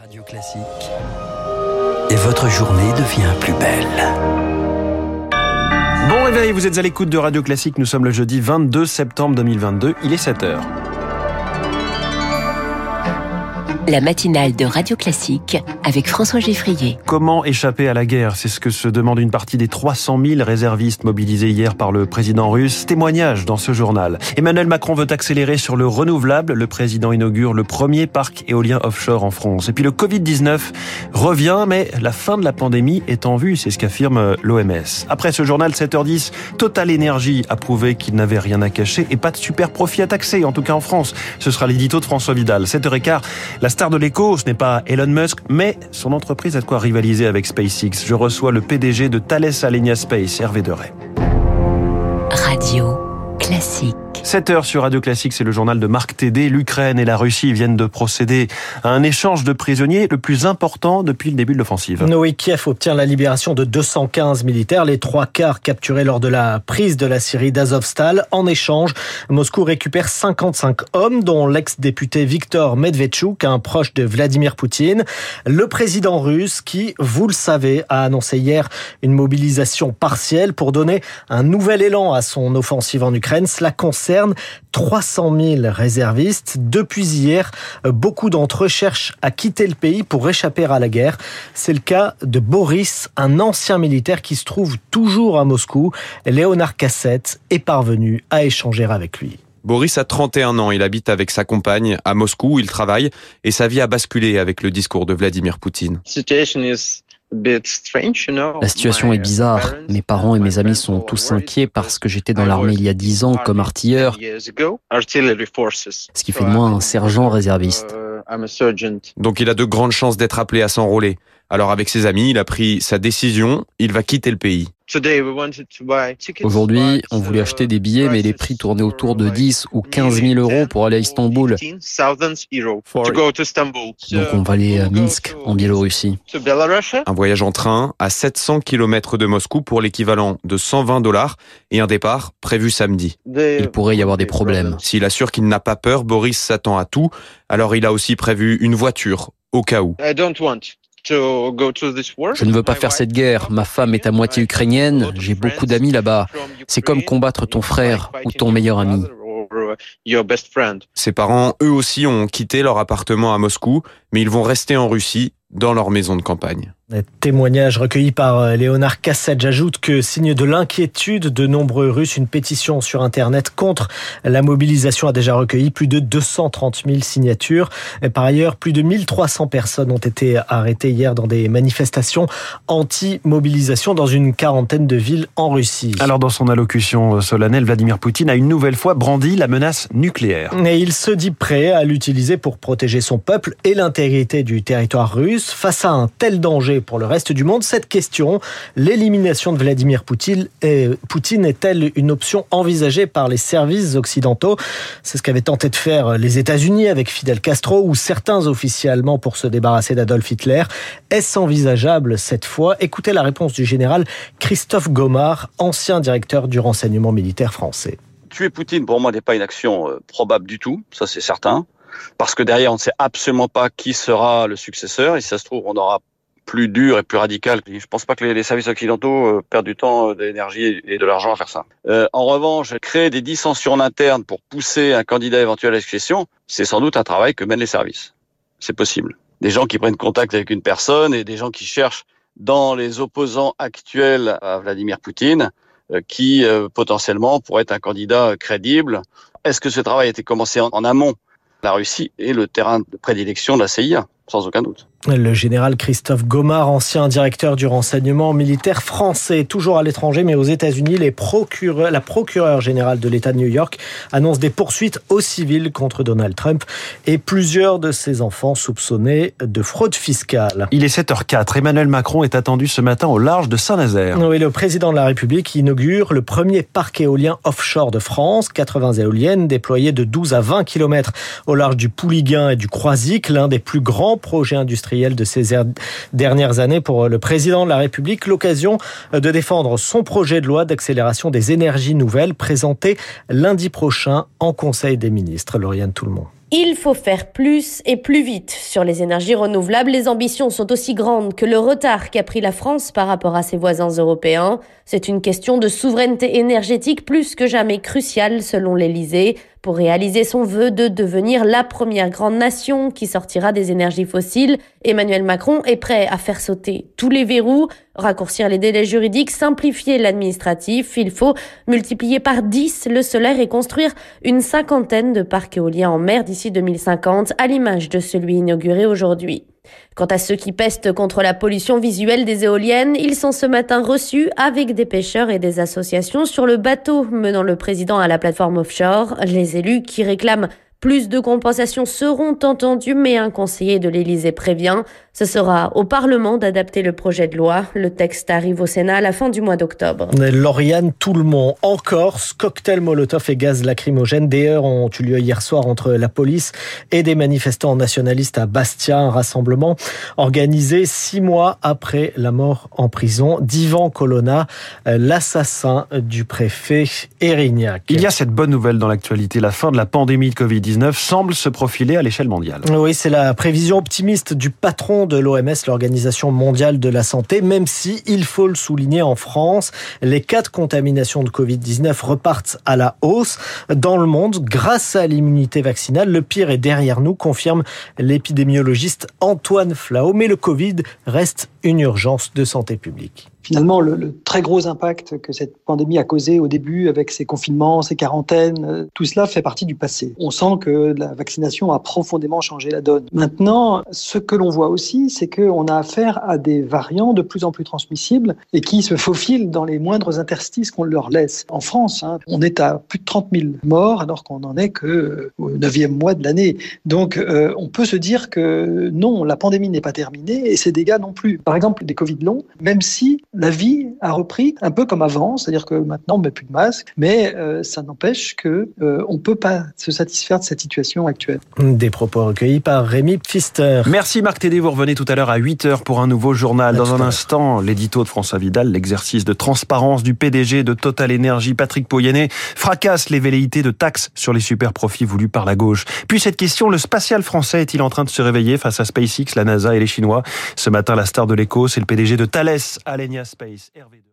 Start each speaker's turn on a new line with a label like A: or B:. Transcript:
A: Radio Classique. Et votre journée devient plus belle.
B: Bon réveil, vous êtes à l'écoute de Radio Classique. Nous sommes le jeudi 22 septembre 2022. Il est 7 heures.
C: La matinale de Radio Classique avec François Geffrier.
B: Comment échapper à la guerre? C'est ce que se demande une partie des 300 000 réservistes mobilisés hier par le président russe. Témoignage dans ce journal. Emmanuel Macron veut accélérer sur le renouvelable. Le président inaugure le premier parc éolien offshore en France. Et puis le Covid-19 revient, mais la fin de la pandémie est en vue, c'est ce qu'affirme l'OMS. Après ce journal 7h10, Total Energy a prouvé qu'il n'avait rien à cacher et pas de super profit à taxer, en tout cas en France. Ce sera l'édito de François Vidal. 7h15, la star de l'écho, ce n'est pas Elon Musk, mais son entreprise a de quoi rivaliser avec SpaceX. Je reçois le PDG de Thales Alenia Space, Hervé Deray.
C: Radio Classique.
B: 7 heures sur Radio Classique, c'est le journal de Marc Tédé. L'Ukraine et la Russie viennent de procéder à un échange de prisonniers le plus important depuis le début de l'offensive.
D: Noé Kiev obtient la libération de 215 militaires, les trois quarts capturés lors de la prise de la Syrie d'Azovstal. En échange, Moscou récupère 55 hommes, dont l'ex-député Viktor Medvedchuk, un proche de Vladimir Poutine. Le président russe qui, vous le savez, a annoncé hier une mobilisation partielle pour donner un nouvel élan à son offensive en Ukraine. Cela concerne 300 000 réservistes. Depuis hier, beaucoup d'entre eux cherchent à quitter le pays pour échapper à la guerre. C'est le cas de Boris, un ancien militaire qui se trouve toujours à Moscou. Léonard Cassette est parvenu à échanger avec lui.
E: Boris a 31 ans, il habite avec sa compagne à Moscou, il travaille et sa vie a basculé avec le discours de Vladimir Poutine.
F: La situation est bizarre. Mes parents et mes amis sont tous inquiets parce que j'étais dans l'armée il y a dix ans comme artilleur, ce qui fait de moi un sergent réserviste.
E: Donc il a de grandes chances d'être appelé à s'enrôler. Alors avec ses amis, il a pris sa décision, il va quitter le pays.
F: Aujourd'hui, on voulait acheter des billets, mais les prix tournaient autour de 10 ou 15 000 euros pour aller à Istanbul. Donc on va aller à Minsk, en Biélorussie.
E: Un voyage en train à 700 km de Moscou pour l'équivalent de 120 dollars et un départ prévu samedi.
F: Il pourrait y avoir des problèmes.
E: S'il assure qu'il n'a pas peur, Boris s'attend à tout. Alors il a aussi prévu une voiture au cas où.
F: Je ne veux pas faire cette guerre. Ma femme est à moitié ukrainienne. J'ai beaucoup d'amis là-bas. C'est comme combattre ton frère ou ton meilleur ami.
E: Ses parents, eux aussi, ont quitté leur appartement à Moscou, mais ils vont rester en Russie, dans leur maison de campagne.
D: Témoignage recueilli par euh, Léonard Cassette. J'ajoute que, signe de l'inquiétude de nombreux Russes, une pétition sur Internet contre la mobilisation a déjà recueilli plus de 230 000 signatures. Par ailleurs, plus de 1300 personnes ont été arrêtées hier dans des manifestations anti-mobilisation dans une quarantaine de villes en Russie.
B: Alors, dans son allocution solennelle, Vladimir Poutine a une nouvelle fois brandi la menace nucléaire.
D: Et il se dit prêt à l'utiliser pour protéger son peuple et l'intégrité du territoire russe. Face à un tel danger pour le reste du monde, cette question, l'élimination de Vladimir Poutine, est-elle une option envisagée par les services occidentaux? C'est ce qu'avaient tenté de faire les États-Unis avec Fidel Castro ou certains officiers allemands pour se débarrasser d'Adolf Hitler. Est-ce envisageable cette fois? Écoutez la réponse du général Christophe Gomard, ancien directeur du renseignement militaire français.
G: Tuer Poutine, pour moi, n'est pas une action euh, probable du tout, ça c'est certain parce que derrière, on ne sait absolument pas qui sera le successeur. Et si ça se trouve, on aura plus dur et plus radical. Je pense pas que les, services occidentaux euh, perdent du temps, euh, de l'énergie et de l'argent à faire ça. Euh, en revanche, créer des dissensions en interne pour pousser un candidat éventuel à la succession, c'est sans doute un travail que mènent les services. C'est possible. Des gens qui prennent contact avec une personne et des gens qui cherchent dans les opposants actuels à Vladimir Poutine qui potentiellement pourrait être un candidat crédible. Est-ce que ce travail a été commencé en, en amont? La Russie est le terrain de prédilection de la CIA, sans aucun doute.
D: Le général Christophe Gomard, ancien directeur du renseignement militaire français, toujours à l'étranger, mais aux États-Unis, la procureure générale de l'État de New York annonce des poursuites au civil contre Donald Trump et plusieurs de ses enfants soupçonnés de fraude fiscale.
B: Il est 7h04. Emmanuel Macron est attendu ce matin au large de Saint-Nazaire.
D: Oui, le président de la République inaugure le premier parc éolien offshore de France. 80 éoliennes déployées de 12 à 20 km au large du Pouliguen et du Croisic, l'un des plus grands projets industriels de ces er-, dernières années pour le président de la République. L'occasion de défendre son projet de loi d'accélération des énergies nouvelles présenté lundi prochain en Conseil des ministres. Lauriane monde.
H: Il faut faire plus et plus vite. Sur les énergies renouvelables, les ambitions sont aussi grandes que le retard qu'a pris la France par rapport à ses voisins européens. C'est une question de souveraineté énergétique plus que jamais cruciale selon l'Élysée pour réaliser son vœu de devenir la première grande nation qui sortira des énergies fossiles. Emmanuel Macron est prêt à faire sauter tous les verrous, raccourcir les délais juridiques, simplifier l'administratif. Il faut multiplier par 10 le solaire et construire une cinquantaine de parcs éoliens en mer d'ici 2050, à l'image de celui inauguré aujourd'hui. Quant à ceux qui pestent contre la pollution visuelle des éoliennes, ils sont ce matin reçus avec des pêcheurs et des associations sur le bateau menant le président à la plateforme offshore. Les élus qui réclament plus de compensations seront entendues, mais un conseiller de l'Élysée prévient, ce sera au Parlement d'adapter le projet de loi. Le texte arrive au Sénat à la fin du mois d'octobre.
D: Lauriane Toulmont, en Corse, cocktail Molotov et gaz lacrymogène. Des heures ont eu lieu hier soir entre la police et des manifestants nationalistes à Bastia, un rassemblement organisé six mois après la mort en prison d'Ivan Colonna, l'assassin du préfet Erignac.
B: Il y a cette bonne nouvelle dans l'actualité, la fin de la pandémie de Covid-19 semble se profiler à l'échelle mondiale.
D: Oui, c'est la prévision optimiste du patron de l'OMS, l'Organisation mondiale de la santé, même si, il faut le souligner, en France, les cas de contamination de Covid-19 repartent à la hausse dans le monde grâce à l'immunité vaccinale. Le pire est derrière nous, confirme l'épidémiologiste Antoine Flao, mais le Covid reste une urgence de santé publique
I: finalement le, très gros impact que cette pandémie a causé au début avec ses confinements, ses quarantaines, euh, tout cela fait partie du passé. On sent que la vaccination a profondément changé la donne. Maintenant, ce que l'on voit aussi, c'est qu'on a affaire à des variants de plus en plus transmissibles et qui se faufilent dans les moindres interstices qu'on leur laisse. En France, hein, on est à plus de 30 000 morts alors qu'on n'en est que euh, au neuvième mois de l'année. Donc, euh, on peut se dire que non, la pandémie n'est pas terminée et ses dégâts non plus. Par exemple, des Covid longs, même si la vie a repris un peu comme avant, c'est-à-dire que maintenant on met plus de masque, mais euh, ça n'empêche que euh, on peut pas se satisfaire de cette situation actuelle.
D: Des propos recueillis par Rémi Pfister.
B: Merci Marc Tédé, vous revenez tout à l'heure à 8h pour un nouveau journal. Dans un instant, l'édito de François Vidal, l'exercice de transparence du PDG de Total Energy, Patrick Pouyanné, fracasse les velléités de taxes sur les super profits voulus par la gauche. Puis cette question, le spatial français est-il en train de se réveiller face à SpaceX, la NASA et les Chinois? Ce matin, la star de l'écho, c'est le PDG de Thales, Alenia Space, Hervé